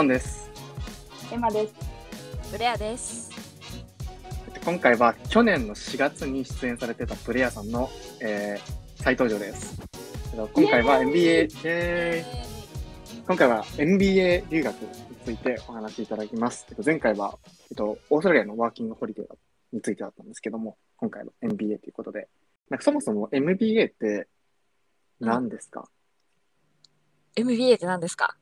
ションです。エマです。ブレアです。今回は去年の4月に出演されてたプレイヤーさんの、えー、再登場です。えっと今回は MBA、えー今回は MBA 留学についてお話しいただきます。えっと前回は、えっと、オーストラリアのワーキングホリデーについてだったんですけども、今回は MBA ということで、なんかそもそも MBA って何ですか、MBA って何ですか？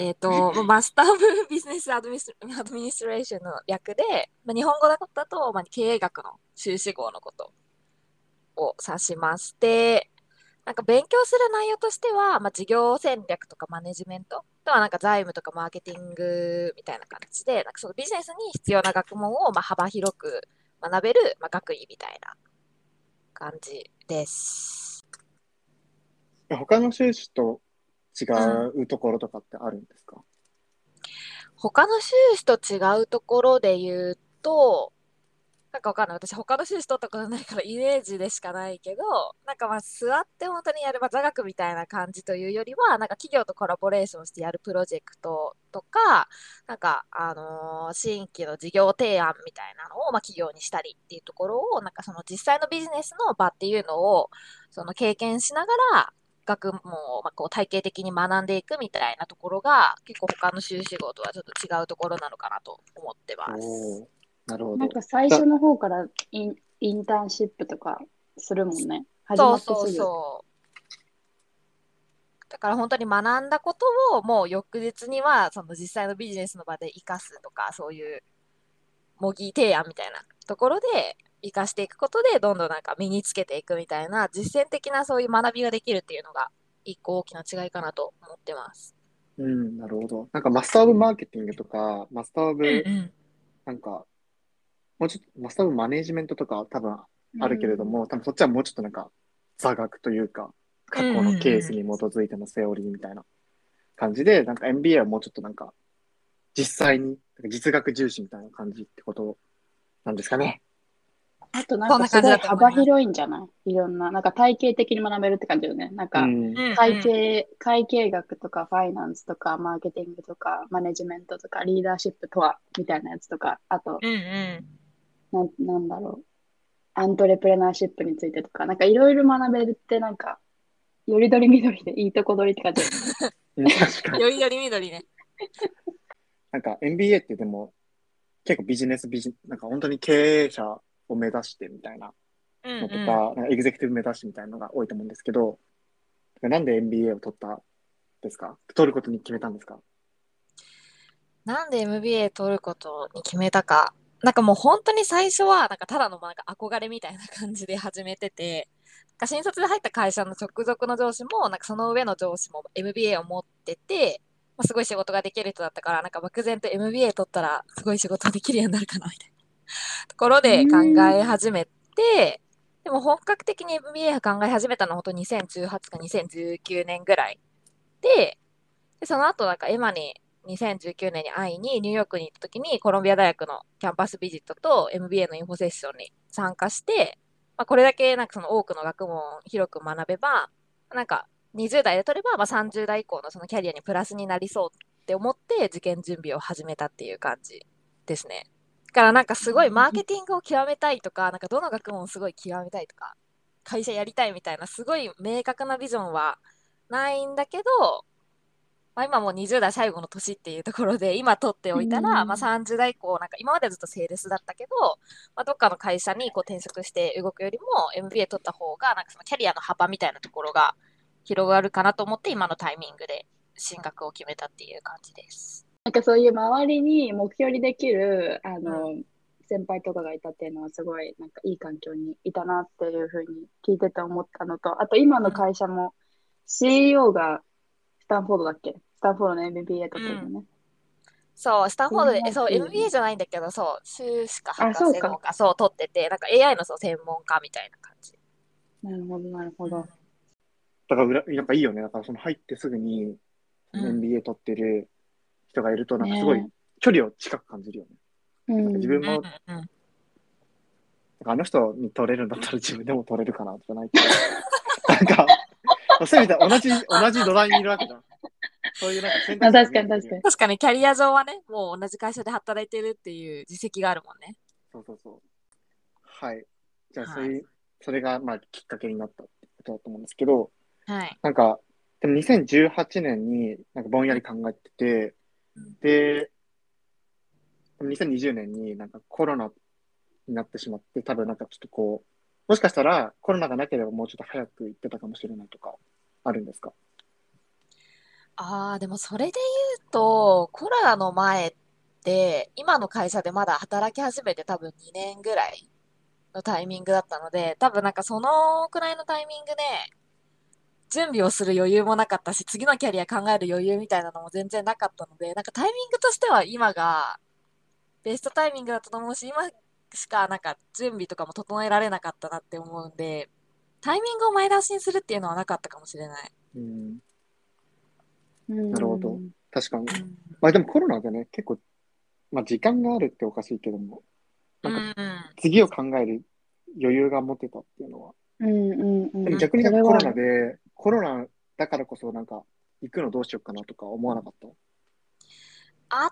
えっ、と、マスター・オブ・ビジネス・アドミスアドミニストレーションの略で、まあ、日本語だと、まあ、経営学の修士号のことを指しまして、なんか勉強する内容としては、まあ、事業戦略とかマネジメント、あとはなんか財務とかマーケティングみたいな感じで、なんかそのビジネスに必要な学問をまあ幅広く学べる、まあ、学位みたいな感じです。他の修士と違うところとかってあるんですか、他の修士と違うところで言うと、なんかわかんない。私他の修士取ったことないからイメージでしかないけど、なんかまあ座って本当にやる、まあ、座学みたいな感じというよりは、なんか企業とコラボレーションしてやるプロジェクトとか、なんか、あのー新規の事業提案みたいなのを、まあ、企業にしたりっていうところを、なんかその実際のビジネスの場っていうのを、その経験しながら、学問を、まあ、こう体系的に学んでいくみたいなところが結構他の修士号とはちょっと違うところなのかなと思ってます。なるほどなん。か最初の方からインインターンシップとかするもんね。始そうまってすぐ。そうそう。だから本当に学んだことをもう翌日にはその実際のビジネスの場で活かすとかそういう模擬提案みたいなところで活かしていくことでどんどんなんか身につけていくみたいな実践的なそういう学びができるっていうのが一個大きな違いかなと思ってます。うん、なるほど。なんかマスターオブマーケティングとか、マスターオブ、うんなんか、もうちょっと、マスターオブマネージメントとかは多分あるけれども、多分そっちはもうちょっとなんか、座学というか、過去のケースに基づいてのセオリーみたいな感じで、なんか MBA はもうちょっとなんか、実際に、実学重視みたいな感じってことなんですかね。あとなんかすごい幅広いんじゃない？いろんな、なんか体系的に学べるって感じよね。なんかうん。うん会計、会計学とかファイナンスとかマーケティングとかマネジメントとかリーダーシップとはみたいなやつとか、あと、うんうんなんなんだろう。アントレプレナーシップについてとか、なんかいろいろ学べるってなんか、よりどりみどりでいいとこ取りって感じ。うん確かに。よりより緑ね。なんか MBA ってでも、結構ビジネスビジ、なんか本当に経営者を目指してみたいなうんのとか、うんなんかエグゼクティブ目指してみたいなのが多いと思うんですけど、なんで MBA を取ったんですか？取ることに決めたんですか？なんで MBA 取ることに決めたか。なんかもう本当に最初は、なんかただのなんか憧れみたいな感じで始めてて、新卒で入った会社の直属の上司も、なんかその上の上司も MBA を持ってて、まあ、すごい仕事ができる人だったから、なんか漠然と MBA 取ったらすごい仕事できるようになるかなみたいなところで考え始めて、でも本格的に MBA 考え始めたのは本当2018か2019年ぐらいで、でその後なんかエマに2019年に会いにニューヨークに行った時にコロンビア大学のキャンパスビジットと MBA のインフォセッションに参加して、まあ、これだけなんかその多くの学問を広く学べば、なんか20代で取ればまあ30代以降のそのキャリアにプラスになりそうって思って受験準備を始めたっていう感じですね。だからなんかすごいマーケティングを極めたいとか、なんかどの学問をすごい極めたいとか、会社やりたいみたいなすごい明確なビジョンはないんだけど、まあ、今もう20代最後の年っていうところで 今取っておいたら、うんまあ、30代以降なんか今まではずっとセールスだったけど、まあ、どっかの会社にこう転職して動くよりも MBA 取った方がなんかそのキャリアの幅みたいなところが広がるかなと思って今のタイミングで進学を決めたっていう感じです。なんかそういう周りに目標にできる、あの、先輩とかがいたっていうのはすごいなんかいい環境にいたなっていうふうに聞いてて思ったのと、あと今の会社も CEO がスタンフォードだっけ？スタンフォードの MBA とってるのね。そう、スタンフォードで、えそう、うん MBA じゃないんだけど、そう、修士かあ博士号か、そう、取ってて、なんか AI のそう専門家みたいな感じ。なるほど、なるほど。だから裏、なんかいいよね。だからその入ってすぐにうん MBA 取ってる人がいると、なんかすごいね距離を近く感じるよね。うん自分も、うんうんなんうんかあの人に取れるんだったら自分でも取れるかな、じゃないけど。なんか、せめて同じ、同じ土台にいるわけじゃん。そういうなんか選まあ択肢確かに確かに。確かにキャリア上はね、もう同じ会社で働いてるっていう実績があるもんね。そうそうそう。はい。じゃあ、はいそういう、それがまあきっかけになったってことだと思うんですけど、はい。なんか、でも2018年になんかぼんやり考えてて、うんで、でも2020年になんかコロナになってしまって、多分なんかちょっとこう、もしかしたらコロナがなければもうちょっと早く行ってたかもしれないとか、あるんですか？ああ、でもそれで言うと、コロナの前って、今の会社でまだ働き始めて多分2年ぐらいのタイミングだったので、多分なんかそのくらいのタイミングで、準備をする余裕もなかったし、次のキャリア考える余裕みたいなのも全然なかったので、なんかタイミングとしては今がベストタイミングだったと思うし、今しかなんか準備とかも整えられなかったなって思うんで、タイミングを前倒しにするっていうのはなかったかもしれない。うん。ななるほど確かに。うんまあでもコロナでね、結構、まあ時間があるっておかしいけども、なんかうん次を考える余裕が持てたっていうのは、うんうんうん。でも逆にコロナで、コロナだからこそなんか、行くのどうしようかなとか思わなかった？あっ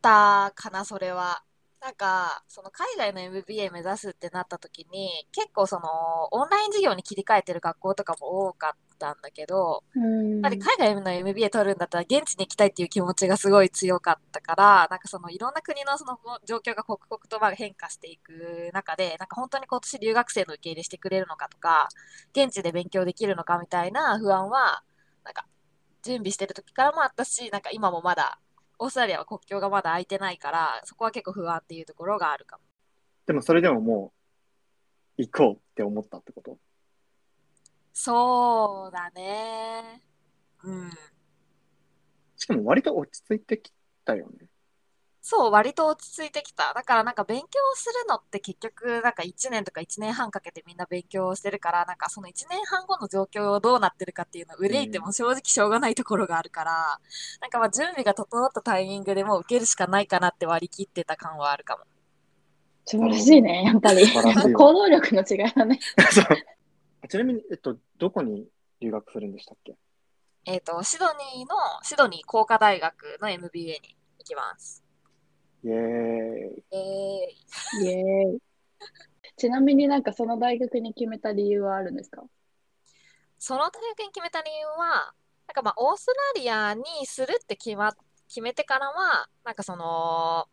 たかな、それは。なんか、その海外の MBA 目指すってなった時に、結構その、オンライン授業に切り替えてる学校とかも多かったんだけど、うん。やっぱり海外の MBA 取るんだったら現地に行きたいっていう気持ちがすごい強かったから、なんかそのいろんな国のその状況が刻々とまあ変化していく中で、なんか本当に今年留学生の受け入れしてくれるのかとか、現地で勉強できるのかみたいな不安は、なんか準備してる時からもあったし、なんか今もまだ、オーストラリアは国境がまだ開いてないから、そこは結構不安っていうところがあるかも。でもそれでももう、行こうって思ったってこと？そうだね。うん。しかも割と落ち着いてきたよね。そう、割と落ち着いてきた。だからなんか勉強するのって結局なんか1年とか1年半かけてみんな勉強してるから、なんかその1年半後の状況をどうなってるかっていうのを憂いても正直しょうがないところがあるから、なんかまあ準備が整ったタイミングでもう受けるしかないかなって割り切ってた感はあるかも。素晴らしいね、やっぱり。行動力の違いだね。ちなみに、えっと、どこに留学するんでしたっけ？えっと、シドニーの、シドニー工科大学の MBA に行きます。イエーイ。えー、イエーイ。ちなみになんかその大学に決めた理由はあるんですか？その大学に決めた理由は、なんかまあ、オーストラリアにするって決ま、決めてからは、なんかその、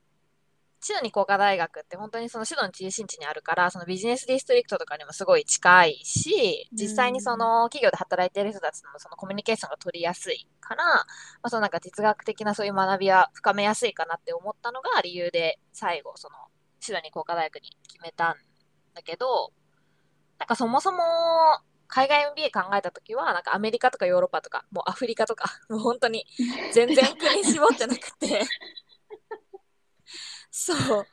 シドニー工科大学って本当にそのシドニー中心地にあるから、そのビジネスディストリクトとかにもすごい近いし、実際にその企業で働いている人たちとのそのコミュニケーションが取りやすいから、まあ、そのなんか哲学的なそういう学びは深めやすいかなって思ったのが理由で、最後、そのシドニー工科大学に決めたんだけど、なんかそもそも海外 MBA 考えたときは、なんかアメリカとかヨーロッパとか、もうアフリカとか、もう本当に全然国絞ってなくて。そう。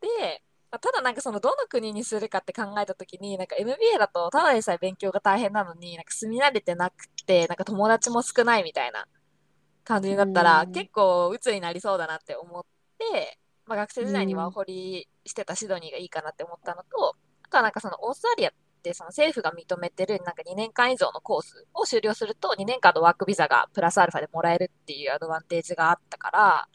で、まあただなんかそのどの国にするかって考えたときに、なんか MBA だとただでさえ勉強が大変なのに、なんか住み慣れてなくて、なんか友達も少ないみたいな感じになったら、うん結構鬱になりそうだなって思って、まあ学生時代にワーホリしてたシドニーがいいかなって思ったのと、あとはなんかそのオーストラリアってその政府が認めてるなんか2年間以上のコースを終了すると2年間のワークビザがプラスアルファでもらえるっていうアドバンテージがあったから、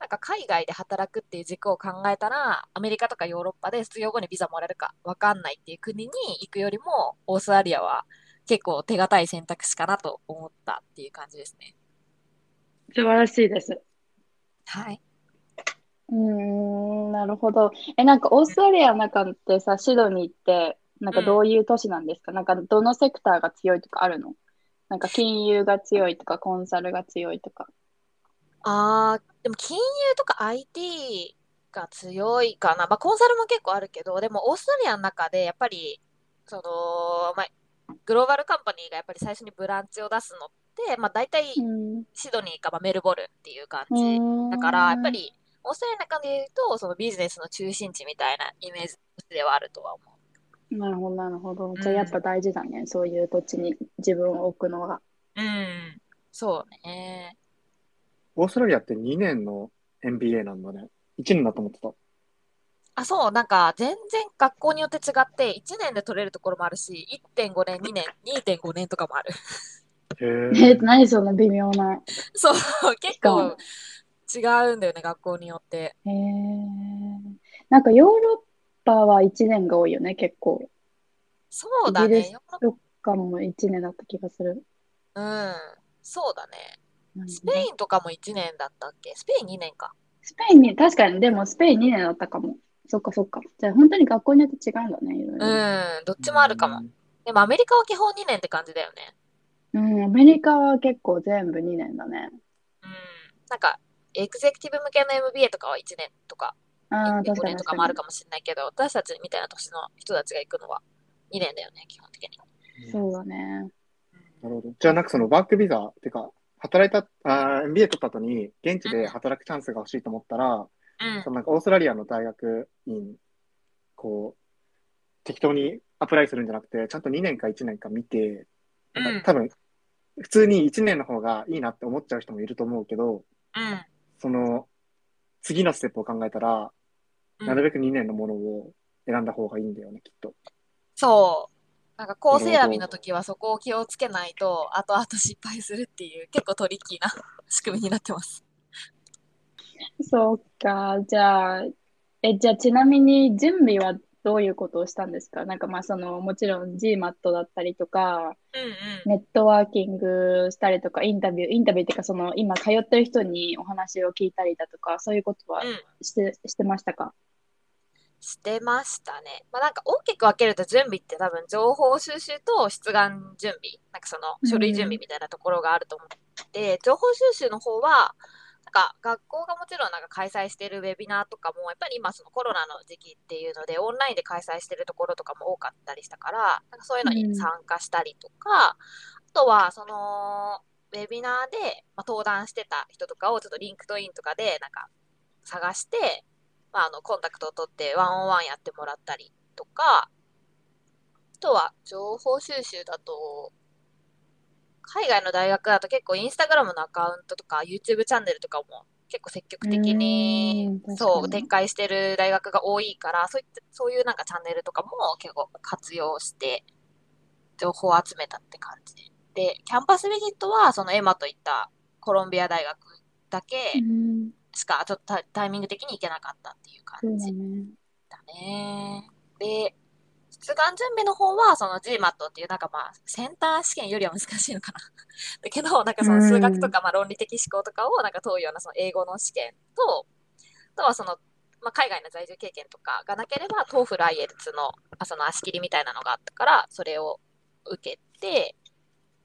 なんか海外で働くっていう軸を考えたら、アメリカとかヨーロッパで卒業後にビザもらえるかわかんないっていう国に行くよりも、オーストラリアは結構手堅い選択肢かなと思ったっていう感じですね。素晴らしいです。はい。うーん、なるほど。え、なんかオーストラリアの中ってさ、シドニーって、なんかどういう都市なんですか、なんかどのセクターが強いとかあるの？なんか金融が強いとか、コンサルが強いとか。あー、でも金融とか IT が強いかな。まあコンサルも結構あるけど、でもオーストラリアの中でやっぱり、その、まあ、グローバルカンパニーがやっぱり最初にブランチを出すのって、まあ大体うん。シドニーかまあメルボルンっていう感じ。うんだから、やっぱり、オーストラリアの中で言うと、そのビジネスの中心地みたいなイメージではあるとは思う。なるほど、なるほど。じゃあやっぱ大事だね。そういう土地に自分を置くのが。うん。そうね。オーストラリアって2年の MBA なんだね。1年だと思ってた。あ、そう、なんか、全然学校によって違って、1年で取れるところもあるし、1.5年、2年、2.5年とかもある。へえ、え。何その微妙な。そう、結か構違うんだよね、学校によって。へえ。なんかヨーロッパは1年が多いよね、結構。そうだイギリスね。どっかも1年だった気がする。うん、そうだね。うんスペインとかも1年だったっけ？スペイン2年か。スペインに、確かに、でもスペイン2年だったかも。そっかそっか。じゃあ本当に学校によって違うんだね、いろいろ。うん、どっちもあるかも。でもアメリカは基本2年って感じだよね。うん、アメリカは結構全部2年だね。うん。なんか、エグゼクティブ向けの MBA とかは1年とか、ああ、5確かに年とかもあるかもしれないけど、私たちみたいな年の人たちが行くのは2年だよね、基本的に。そうだね。なるほど。じゃあ、なんかそのワークビザっていうか、働いた、あー MBA 取った後に、現地で働くチャンスが欲しいと思ったら、うんそ。のなんかオーストラリアの大学院、こう、適当にアプライするんじゃなくて、ちゃんと2年か1年か見て、なんか多分、普通に1年の方がいいなって思っちゃう人もいると思うけど、うん。その、次のステップを考えたら、うんなるべく2年のものを選んだ方がいいんだよね、きっと。そう。なんかコース選びの時はそこを気をつけないと、後々失敗するっていう、結構トリッキーな 仕組みになってます。そうか。じゃあ、え、じゃあちなみに準備はどういうことをしたんですか？なんかまあその、もちろん GMAT だったりとか、うんうん。ネットワーキングしたりとか、インタビュー、インタビューっていうかその、今通ってる人にお話を聞いたりだとか、そういうことはうんして、してましたか？してましたね。まあなんか大きく分けると準備って多分情報収集と出願準備、なんかその書類準備みたいなところがあると思って、情報収集の方は、なんか学校がもちろんなんか開催しているウェビナーとかも、やっぱり今そのコロナの時期っていうので、オンラインで開催しているところとかも多かったりしたから、なんかそういうのに参加したりとか、あとはそのウェビナーで、まあ、登壇してた人とかをちょっと LinkedIn とかでなんか探して、まあ、あのコンタクトを取ってワンオンワンやってもらったりとか、あとは情報収集だと、海外の大学だと結構インスタグラムのアカウントとか YouTube チャンネルとかも結構積極的にそう展開してる大学が多いからそういったそういうなんかチャンネルとかも結構活用して情報を集めたって感じで。で、キャンパスビジットはそのエマといったコロンビア大学だけうん、しかちょっとタタイミング的に行けなかったっていう感じだね。だね。で、出願準備の方は、その GMAT っていう、なんかまあ、センター試験よりは難しいのかな。だけど、なんかその数学とか、まあ論理的思考とかをなんか問うようなその英語の試験と、あとはその、まあ、海外の在住経験とかがなければ、TOEFL、IELTS の、まあ、その足切りみたいなのがあったから、それを受けて、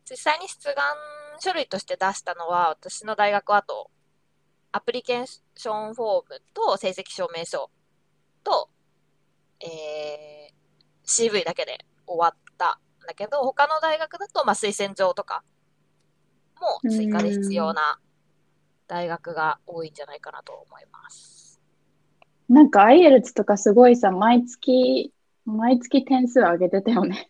実際に出願書類として出したのは、私の大学はあと、アプリケーションフォームと成績証明書と、えー CV だけで終わったんだけど、他の大学だと、まあ、推薦状とかも追加で必要な大学が多いんじゃないかなと思います。なんか IELTS とかすごいさ、毎月、毎月点数上げてたよね。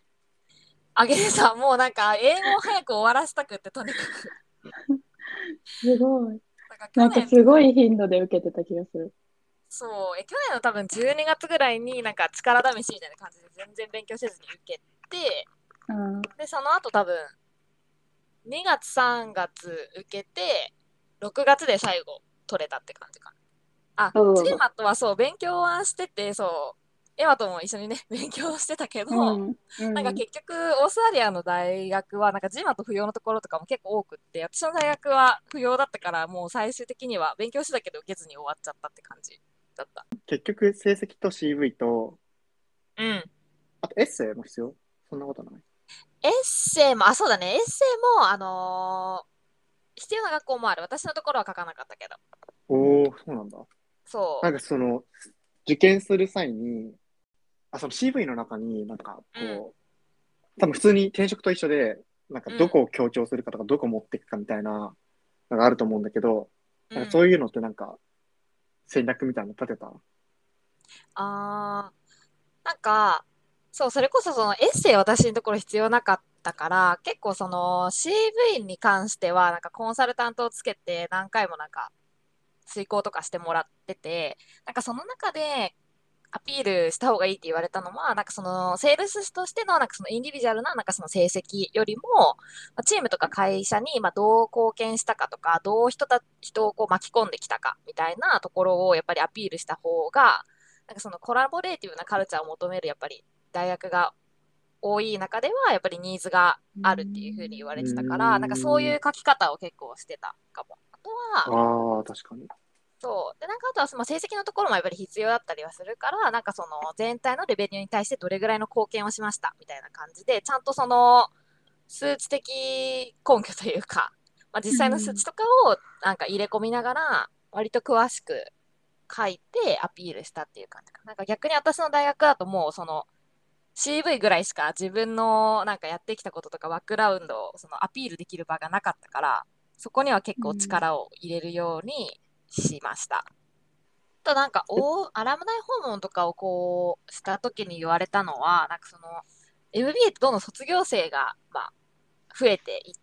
あげてさ、もうなんか英語を早く終わらせたくって、とにかく。すごい。なんかすごい頻度で受けてた気がする。そう、え去年の多分12月ぐらいになんか力試しみたいな感じで全然勉強せずに受けて、うん。で、その後多分、2月、3月受けて、6月で最後取れたって感じかな。あ、うんジェマとはそう、勉強はしてて、そう、エマとも一緒にね、勉強してたけど、うん。うんなんか結局、オーストラリアの大学は、なんかジマと不要のところとかも結構多くって、私の大学は不要だったから、もう最終的には勉強してたけど受けずに終わっちゃったって感じだった。結局、成績と CV と、うん。あとエッセイも必要？そんなことない？エッセイも、あ、そうだね、エッセイも、あのー必要な学校もある。私のところは書かなかったけど。おー、そうなんだ。そう。なんかその、受験する際に、あ、その CV の中になんかこう、うん。多分普通に転職と一緒で、なんかどこを強調するかとか、どこ持っていくかみたいなのがあると思うんだけど、なんかそういうのってなんか戦略みたいなの立てた？あー。なんか、そう、それこそそのエッセイ私のところ必要なかったから、結構その CV に関しては、なんかコンサルタントをつけて何回もなんか遂行とかしてもらってて、なんかその中でアピールした方がいいって言われたのは、なんかその、セールスとしての、なんかそのインディビジュアルな、なんかその成績よりも、まあ、チームとか会社に、まあ、どう貢献したかとか、どう人た、人をこう巻き込んできたか、みたいなところをやっぱりアピールした方が、なんかそのコラボレーティブなカルチャーを求める、やっぱり大学が多い中では、やっぱりニーズがあるっていうふうに言われてたから、なんかそういう書き方を結構してたかも。あとは、ああ、確かに。そう。で、なんかあとはその成績のところもやっぱり必要だったりはするから、なんかその全体のレベルに対してどれぐらいの貢献をしましたみたいな感じで、ちゃんとその数値的根拠というか、まあ、実際の数値とかをなんか入れ込みながら、割と詳しく書いてアピールしたっていう感じかな。んか逆に私の大学だともうその CV ぐらいしか自分のなんかやってきたこととかバックグラウンドをそのアピールできる場がなかったから、そこには結構力を入れるようにしました。となんかおアラムナイ訪問とかをこうした時に言われたのはなんかその MBA ってどんどん卒業生が、まあ、増えていっ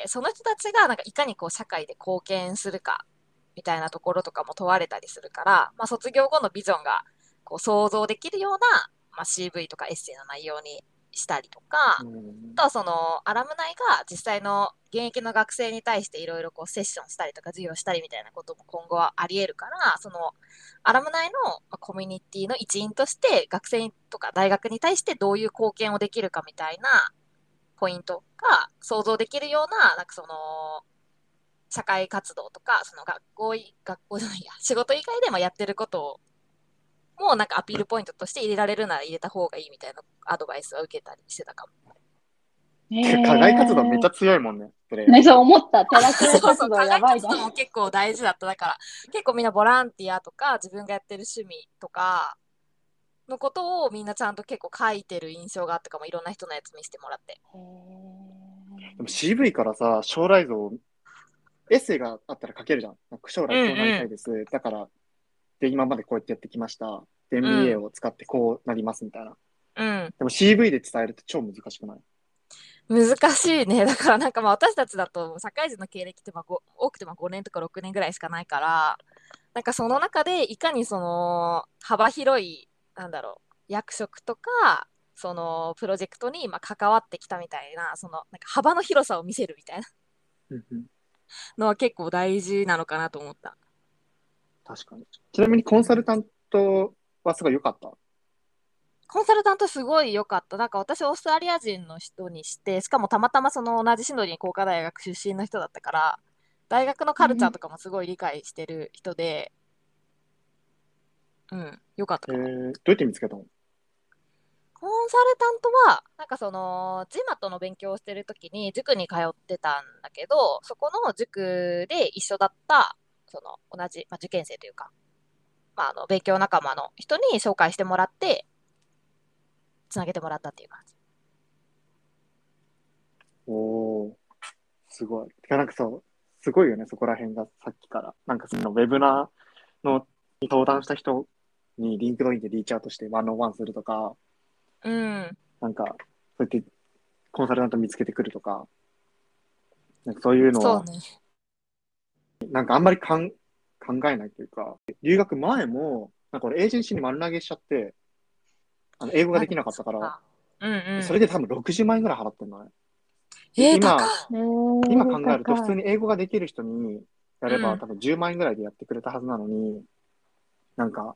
てその人たちがなんかいかにこう社会で貢献するかみたいなところとかも問われたりするから、まあ、卒業後のビジョンがこう想像できるような、まあ、CV とかエッセイの内容にしたりとか、うん。あとはそのアラムナイが実際の現役の学生に対していろいろこうセッションしたりとか授業したりみたいなことも今後はあり得るからそのアラムナイのまあコミュニティの一員として学生とか大学に対してどういう貢献をできるかみたいなポイントが想像できるようななんかその社会活動とかその学校い学校じゃないや仕事以外でもやってることをもうなんかアピールポイントとして入れられるなら入れた方がいいみたいなアドバイスは受けたりしてたかも。課外活動めっちゃ強いもんね、プレイヤーね、そう思った。テラクエそうそう活動やばいな課外活。動も結構大事だった。だから、結構みんなボランティアとか、自分がやってる趣味とか、のことをみんなちゃんと結構書いてる印象があったかも。いろんな人のやつ見せてもらって。でも CV からさ、将来像、エッセイがあったら書けるじゃん。なんか将来こうなりたいです。だから、で、今までこうやってやってきました。で、MBA を使ってこうなりますみたいな。うん。でも CV で伝えると超難しくない？難しいね。だからなんかまあ私たちだと社会人の経歴ってまあご多くても5年とか6年ぐらいしかないから、なんかその中でいかにその幅広い、なんだろう、役職とか、そのプロジェクトにまあ関わってきたみたいな、そのなんか幅の広さを見せるみたいなのは結構大事なのかなと思った。確かに。ちなみにコンサルタントはすごい良かった？コンサルタントすごい良かった。なんか私オーストラリア人の人にして、しかもたまたまその同じシドニー工科大学出身の人だったから、大学のカルチャーとかもすごい理解してる人で、うん、良かったかも。えー、どうやって見つけたの？コンサルタントは、なんかその、GMAT の勉強をしてるときに塾に通ってたんだけど、そこの塾で一緒だった、その同じ、まあ、受験生というか、まあ、あの勉強仲間の人に紹介してもらって、つなげてもらったっていう感じ。おー、すごい。てかなんかそう、すごいよね、そこら辺がさっきから。なんかそのウェビナーのに登壇した人に LinkedIn で reach out して one-on-one するとか、うん。なんか、そうやってコンサルタント見つけてくるとか、なんかそういうのは。なんかあんまりかん考えないというか、留学前も、なんか俺エージェンシーに丸投げしちゃって、あの英語ができなかったから、うんうん。それで多分60万円ぐらい払ってんのね。えー、今今考えると普通に英語ができる人にやれば、うん多分10万円ぐらいでやってくれたはずなのに、なんか、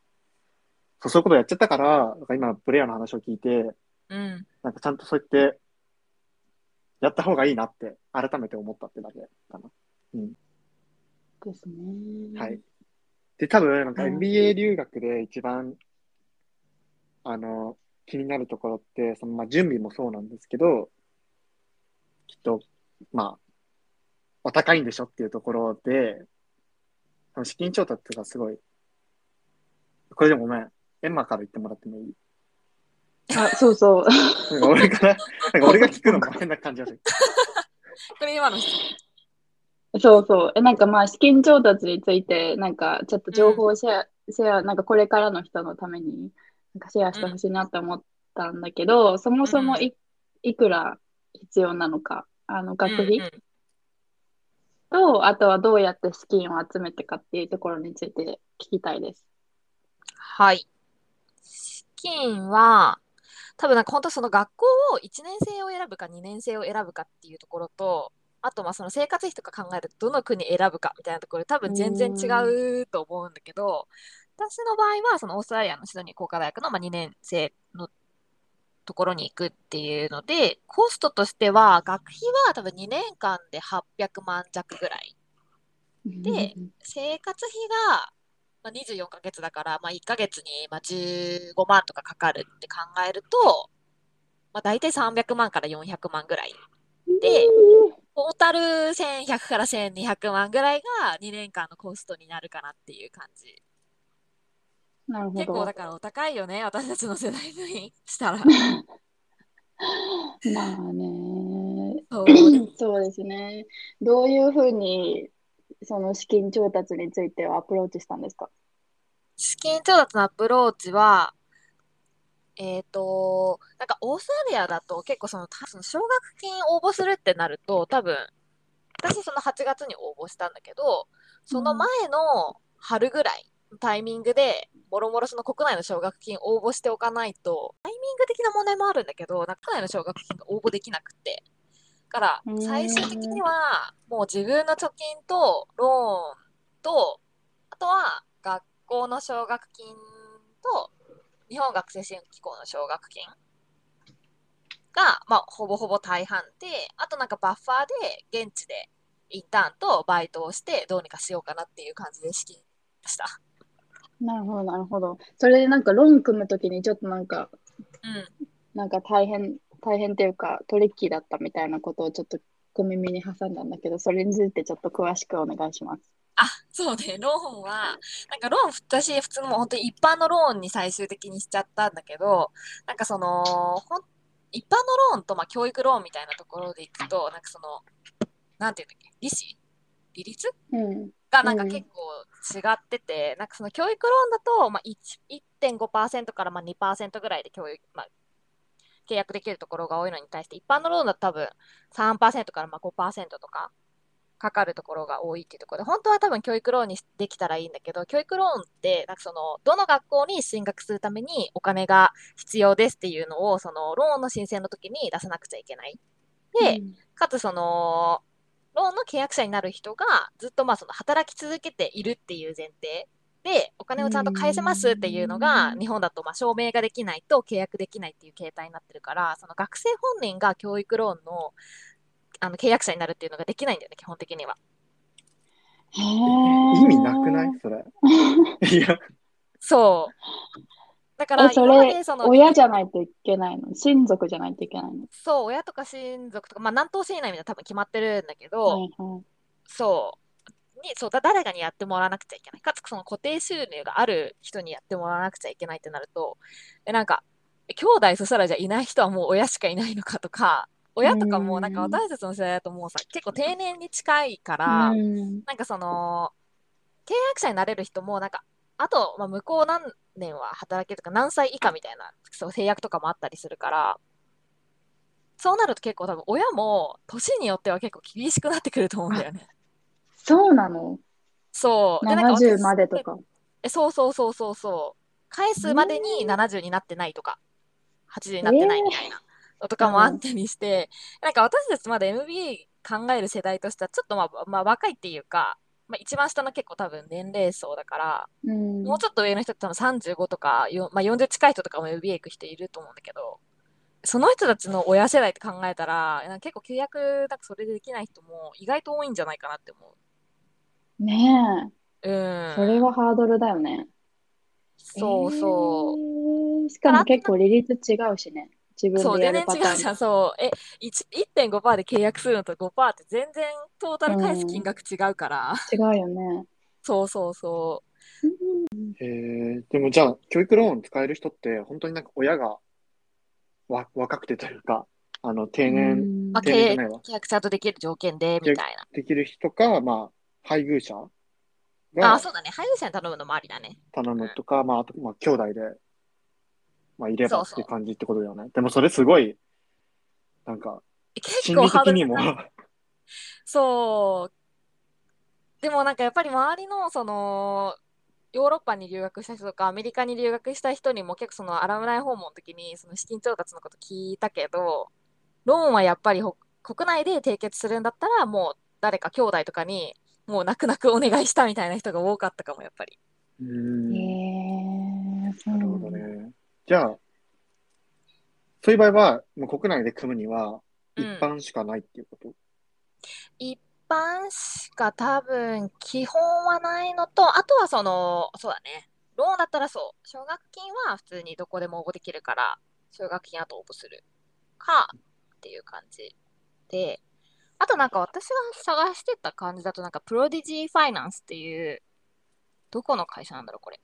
そうそういうことやっちゃったから、なんか今プレイヤーの話を聞いて、うん。なんかちゃんとそうやって、やった方がいいなって改めて思ったってだけかな。ですね。はい。で、多分、なんかうん MBA 留学で一番、あの、気になるところって、その、まあ、準備もそうなんですけど、きっと、まあ、お高いんでしょっていうところで、資金調達がすごい、これでもごめん、エンマから言ってもらってもいい？あ、そうそう。俺から、なんか俺が聞くのも変な感じがする。これ今の質そうそう。え、なんかまあ、資金調達について、なんかちょっと情報をシェア、シェア、なんかこれからの人のために、なんかシェアしてほしいなって思ったんだけど、そもそもい、いくら必要なのか、あの、学費と、あとはどうやって資金を集めてかっていうところについて聞きたいです。はい。金は、多分なんか本当その学校を1年生を選ぶか2年生を選ぶかっていうところと、あとまあその生活費とか考えるとどの国選ぶかみたいなところで多分全然違うと思うんだけど、私の場合はそのオーストラリアのシドニー工科大学のま2年生のところに行くっていうので、コストとしては学費は多分2年間で800万弱ぐらい。で、生活費が、まあ、24ヶ月だから、まあ、1ヶ月にまあ15万とかかかるって考えると、まあ、大体300万から400万ぐらい。で、トータル1100から1200万ぐらいが2年間のコストになるかなっていう感じ。なるほど。結構だからお高いよね、私たちの世代にしたら。まあね。そう そうですね。どういうふうに、その資金調達についてはアプローチしたんですか？資金調達のアプローチは、えっ、と、なんかオーストラリアだと結構その、その奨学金応募するってなると、多分、私その8月に応募したんだけど、その前の春ぐらいのタイミングで、もろもろその国内の奨学金応募しておかないと、タイミング的な問題もあるんだけど、なんか国内の奨学金が応募できなくて。だから最終的には、もう自分の貯金とローンと、あとは学校の奨学金と、日本学生支援機構の奨学金が、まあ、ほぼほぼ大半で、あとなんかバッファーで現地でインターンとバイトをしてどうにかしようかなっていう感じで資金ました。なるほど、なるほど。それでなんかローン組むときにちょっとなんか、うん。なんか大変、大変っていうかトリッキーだったみたいなことをちょっと小耳に挟んだんだけど、それについてちょっと詳しくお願いします。あ、そうね、ローンは、なんかローン、私、普通のもう本当に一般のローンに最終的にしちゃったんだけど、なんかその、ほん一般のローンとまあ教育ローンみたいなところでいくと、なんかその、なんていうんだっけ、利子？利率？うん。がなんか結構違ってて、なんかその教育ローンだと、まあ、1 1.5%からまあ2%ぐらいで教育、まあ、契約できるところが多いのに対して、一般のローンだと多分3%からまあ5%とかかかるところが多いっていうところで、本当は多分教育ローンにできたらいいんだけど、教育ローンって、なんかその、どの学校に進学するためにお金が必要ですっていうのを、その、ローンの申請の時に出さなくちゃいけない。で、うん。かつその、ローンの契約者になる人がずっとまあその働き続けているっていう前提。で、お金をちゃんと返せますっていうのが、日本だとまあ証明ができないと契約できないっていう形態になってるから、その学生本人が教育ローンのあの契約者になるっていうのができないんだよね、基本的には。へ意味なくない？いそれ。いや、そう。だからえ、それでそ、の親じゃないといけないの？親族じゃないといけないの？そう、親とか親族とか、まあ何等身以内みたいな多分決まってるんだけど、はいはい。そう。に、そうだ、誰かにやってもらわなくちゃいけない。かつ、その固定収入がある人にやってもらわなくちゃいけないってなると、え、なんか、え兄弟そしたらじゃあいない人はもう親しかいないのかとか、親とかもなんかうん私たちの世代だともうさ、結構定年に近いから、うんなんかその、契約者になれる人も、なんか、あと、まあ、向こう何年は働けるとか、何歳以下みたいなそう制約とかもあったりするから、そうなると結構多分親も年によっては結構厳しくなってくると思うんだよね。そうなの？そう。で、なんか70私までとか？え、そうそうそうそうそう。返すまでに70になってないとか、80になってないみたいなのとかもあったりして、なんか私たちまだ MBA 考える世代としてはちょっとまあ、まあ、若いっていうか、まあ、一番下の結構多分年齢層だから、うん。もうちょっと上の人って多分35とか、よまあ、40近い人とかも MBA 行く人いると思うんだけど、その人たちの親世代って考えたら、結構契約なんかそれでできない人も意外と多いんじゃないかなって思ねう。うえ、ん。それはハードルだよね。そうそう。えーしかも結構利率違うしね。自そう、分でや全るパターン然違うじゃん。そう。え、1 1.5%で契約するのと5%って全然トータル返す金額違うから。違うよね。そうそうそえー、でもじゃあ、教育ローン使える人って、本当になんか親がわ若くてというか、あの、定う年定年じゃないわ契約ちゃんとできる条件で、みたいできる人か、まあ、配偶者あ、そうだね。配偶者に頼むのもありだね。頼むとか、まあ、あと、まあ、兄弟で、まあ、いればっていう感じってことだよね。でもそれすごい、なんか、結心理構ハードそう。でもなんかやっぱり周りのそのヨーロッパに留学した人とかアメリカに留学した人にも結構そのアラムナイ訪問の時にその資金調達のこと聞いたけどローンはやっぱり国内で締結するんだったらもう誰か兄弟とかにもう泣く泣くお願いしたみたいな人が多かったかもやっぱり。うん。へえ、そうなるなんだ。ほどね。じゃあ、そういう場合は、もう国内で組むには、一うん般しかないっていうこと、一般しか多分基本はないのと、あとはその、そうだね。ローンだったらそう。奨学金は普通にどこでも応募できるから、奨学金あと応募するかっていう感じで、あとなんか私が探してた感じだとなんかプロディジーファイナンスっていう、どこの会社なんだろうこれ。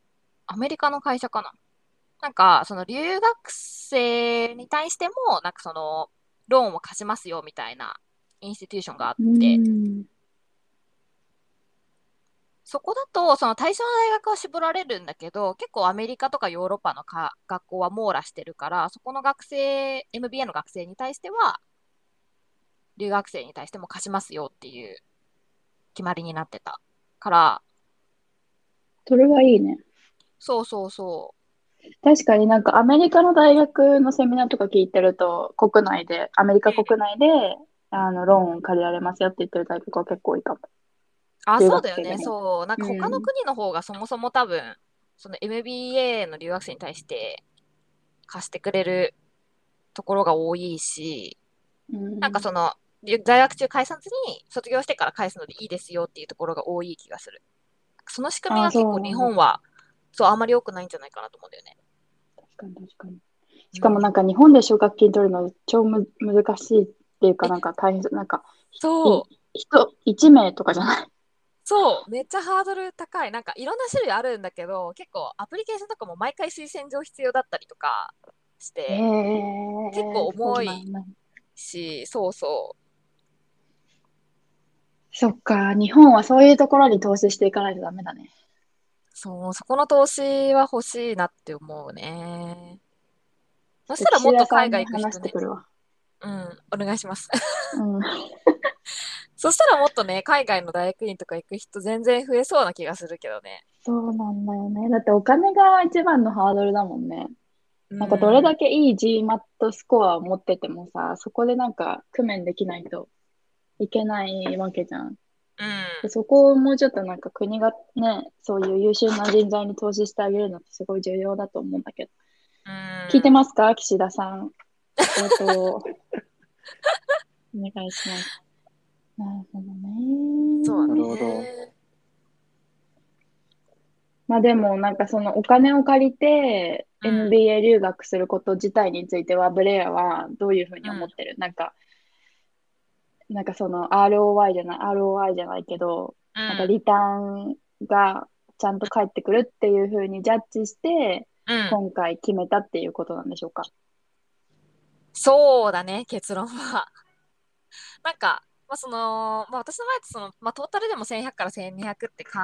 アメリカの会社かななんかその留学生に対してもなんかそのローンを貸しますよみたいなインスティテューションがあって、うん。そこだと、その対象の大学は絞られるんだけど、結構アメリカとかヨーロッパのか学校は網羅してるから、そこの学生、MBA の学生に対しては、留学生に対しても貸しますよっていう決まりになってたから、それはいいね。そうそうそ確かになんかアメリカの大学のセミナーとか聞いてると、国内で、アメリカ国内で、あの、ローンを借りられますよって言ってる大学は結構多いかも。う。あ、留そうだよね。そう。なんか他のうん国の方がそもそも多分、その MBA の留学生に対して貸してくれるところが多いし、うんなんかその、在学中返さずに、卒業してから返すのでいいですよっていうところが多い気がする。その仕組みが結構日本は、そう、あんまり良くないんじゃないかなと思うんだよね。確かに確かに。しかもなんか日本で奨学金取るの超む難しいっていうか、なんか大変なんかそう、人1名とかじゃない？そう、めっちゃハードル高い。なんかいろんな種類あるんだけど、結構アプリケーションとかも毎回推薦状必要だったりとかして、へー結構重いし、そうそう。そっか、日本はそういうところに投資していかないとダメだね。そう、そこの投資は欲しいなって思うね。そしたらもっと海外行く人ね。うん、お願いします。うん。そしたらもっとね、海外の大学院とか行く人全然増えそうな気がするけどね。そうなんだよね。だってお金が一番のハードルだもんね。なんかどれだけいい GMAT スコアを持っててもさ、そこでなんか工面できないといけないわけじゃん。うん。でそこをもうちょっとなんか国がね、そういう優秀な人材に投資してあげるのってすごい重要だと思うんだけど。うん。聞いてますか？岸田さん。えっと、お願いします。なるほどね。そう。なるほどまあでもなんかそのお金を借りてうん MBA 留学すること自体についてはブレアはどういうふうに思ってる、なんか、なんかその ROI じゃない、ROI じゃないけど、なんかうん。リターンがちゃんと返ってくるっていうふうにジャッジして、うん。今回決めたっていうことなんでしょうか？そうだね、結論は。なんか、まあ、その、まあ、私の前ってその、まあ、トータルでも1100から1200って考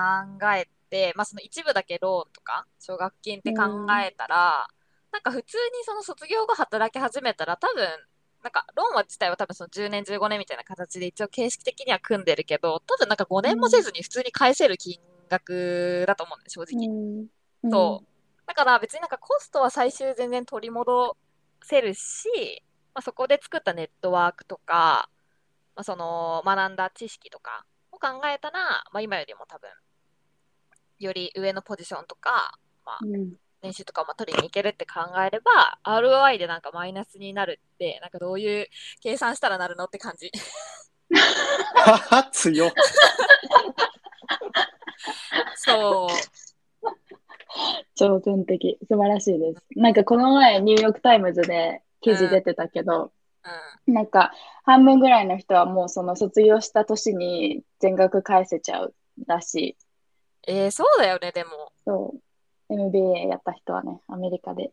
えて、まあ、その一部だけローンとか、奨学金って考えたら、なんか普通にその卒業後働き始めたら多分、なんかローンは自体は多分その10年、15年みたいな形で一応形式的には組んでるけど、多分なんか5年もせずに普通に返せる金額だと思うんで、正直。うん。そう。だから別になんかコストは最終全然取り戻せるし、まあ、そこで作ったネットワークとか、まあ、その学んだ知識とかを考えたら、まあ、今よりも多分、より上のポジションとか、まあ、うん。練習とかも取りに行けるって考えれば、ROI でなんかマイナスになるって、なんかどういう計算したらなるのって感じ。はは、強っ。そう。挑戦的。素晴らしいです。なんかこの前ニューヨークタイムズで記事出てたけど、うん。なんか半分ぐらいの人はもうその卒業した年に全額返せちゃうらしい。えー、そうだよね、でも。そう。MBA やった人はね、アメリカで。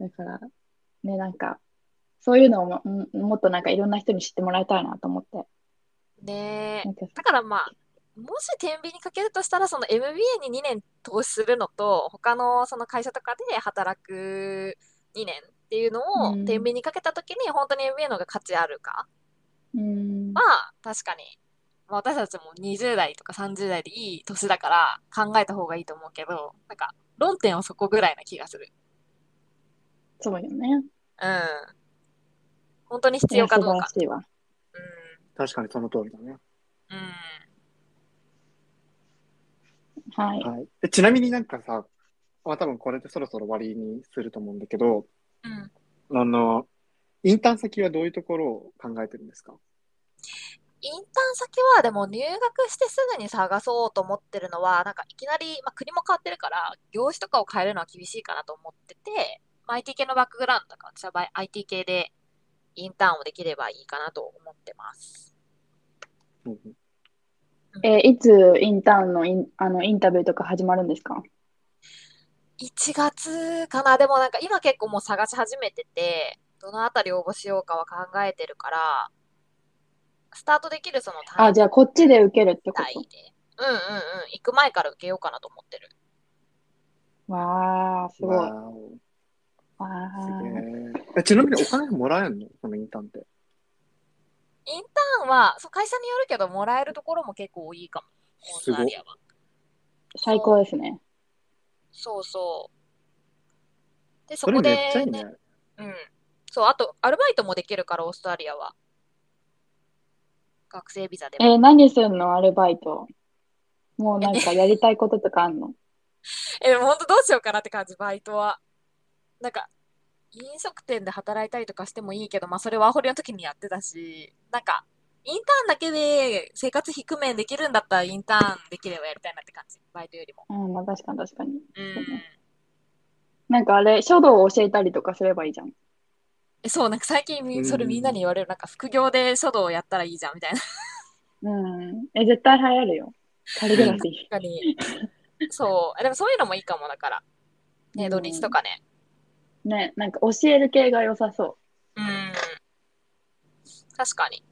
うん。だから、ね、なんか、そういうのをもももっとなんかいろんな人に知ってもらいたいなと思って。ねだからまあ、もし天秤にかけるとしたら、その MBA に2年投資するのと、他のその会社とかで働く2年っていうのをうん天秤にかけたときに、本当に MBA の方が価値あるかうん。は、確かにまあ、私たちも20代とか30代でいい年だから考えた方がいいと思うけど、なんか論点はそこぐらいな気がする。そうよね。うん。本当に必要かどうか。いや素晴らしいわ。確かにその通りだね。うん。うん。はい。はい。えちなみになんかさ、まあ多分これでそろそろ終わりにすると思うんだけど、うん。あの、インターン先はどういうところを考えてるんですか？インターン先はでも入学してすぐに探そうと思ってるのは、なんかいきなり、まあ、国も変わってるから、業種とかを変えるのは厳しいかなと思ってて、まあ、IT 系のバックグラウンドとか、私は IT 系でインターンをできればいいかなと思ってます。うん。うんえーいつインターンのインあのインタビューとか始まるんですか？1月かな。でもなんか今結構もう探し始めてて、どのあたり応募しようかは考えてるから、スタートできるそのタイあ、じゃあこっちで受けるってこで。うんうんうん。行く前から受けようかなと思ってる。とわー、すごい。わわー。ええちなみにお金もらえんの？そのインターンって。インターンは、そう会社によるけど、もらえるところも結構多いかも。オーストラリアは。最高ですね。そうそう。で、そそれこで、めっちゃいいね。うん。そう、あと、アルバイトもできるから、オーストラリアは。学生ビザでも。えー何すんのアルバイト。もうなんかやりたいこととかあんの？え、でも本当どうしようかなって感じ、バイトは。なんか、飲食店で働いたりとかしてもいいけど、まあそれワーホリの時にやってたし、なんか、インターンだけで生活費工面できるんだったらインターンできればやりたいなって感じ、バイトよりも。うん、まあ確かに確かに。うん。なんかあれ、書道を教えたりとかすればいいじゃん。え、そう、なんか最近みそれみんなに言われる、なんか副業で書道をやったらいいじゃんみたいな。うん。え、絶対流行るよ。カリグラフィー。確かに。そう。えでもそういうのもいいかも、だから。ね、うん土日とかね。ね、なんか教える系が良さそうん。確かに。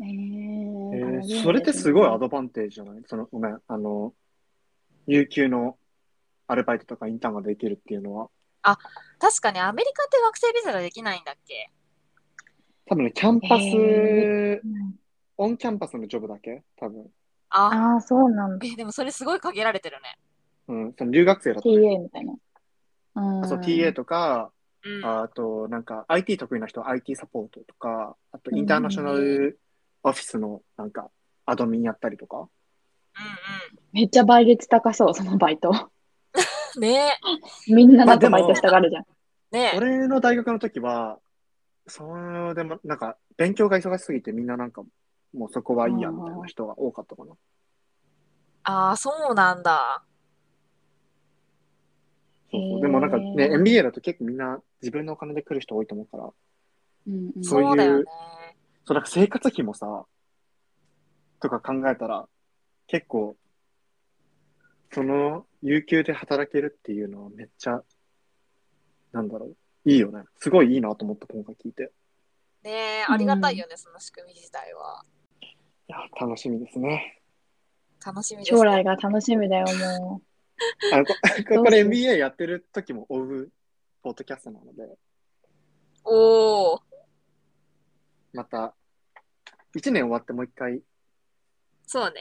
う。ええー、ーそれってすごいアドバンテージじゃない？その、ごめん、あの、有給のアルバイトとかインターンができるっていうのは、確かにアメリカって学生ビザができないんだっけ？多分ね、キャンパス、へ on-campus の job だけ？多分。あ、ああ、そうなんだ。え、でもそれすごい限られてるね。うん、その留学生だと、ね。TA みたいな。うん。あそう、TA とか、うん。あと、なんか、IT 得意な人は IT サポートとか、あと、 international office の、なんか、 admin やったりとか。うんめっちゃ倍率高そう、そのバイト。うん。ねみんななんかバイトしたがるじゃん。え、ねえ。俺の大学の時は、そうでも、なんか、勉強が忙しすぎて、みんななんか、もうそこはいいや、みたいな人が多かったかな。ああ、そうなんだ。そうそうでもなんかね、MBA だと結構みんな自分のお金で来る人多いと思うから、うんうんそういうそうだよね。そう、なんか生活費もさ、とか考えたら、結構、その、有給で働けるっていうのはめっちゃ、なんだろう、いいよね。すごいいいなと思った、今回聞いて。ねえ、ありがたいよね、その仕組み自体は。いや、楽しみですね。楽しみです、ね。将来が楽しみだよ、も あのここれ MBA やってる時も追うポッドキャストなので、おお、また、1年終わってもう一回、そうね。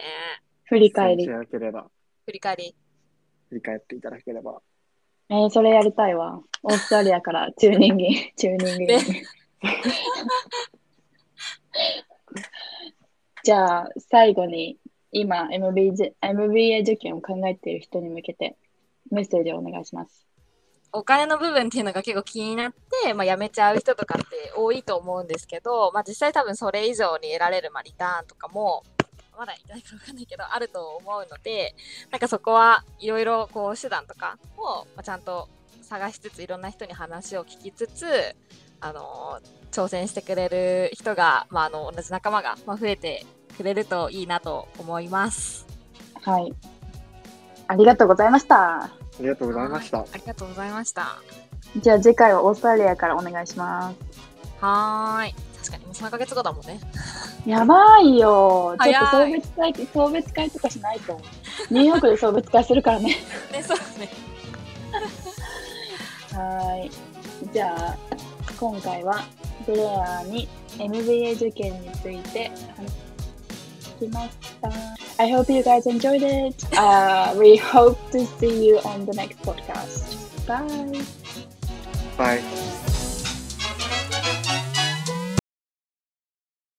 う。振り返り振り返り。振り返っていただければ。えー、それやりたいわ。オーストラリアからチューニング チューニング。じゃあ、最後に、今 MBA、MBA 受験を考えている人に向けて、メッセージをお願いします。お金の部分っていうのが結構気になって、まあ、辞めちゃう人とかって多いと思うんですけど、まあ、実際多分それ以上に得られる、まあ、リターンとかも、まだいないかわかんないけど、あると思うので、なんかそこはいろいろこう手段とかを、まあ、ちゃんと探しつつ、いろんな人に話を聞きつつ、あの挑戦してくれる人が、まあ、あの同じ仲間が、まあ、増えてくれるといいなと思います。はい。ありがとうございました。ありがとうございましたは。ありがとうございました。じゃあ次回はオーストラリアからお願いします。はーい。確かにもう3ヶ月後だもんね。やばいよ。ちょっと送別会、送別会とかしないと。ニューヨークで送別会するからね。ね、そうね。はい。じゃあ、今回はブレアに MBA 受験についてきました。I hope you guys enjoyed it. Uh, we hope to see you on the next podcast. Bye. バイ。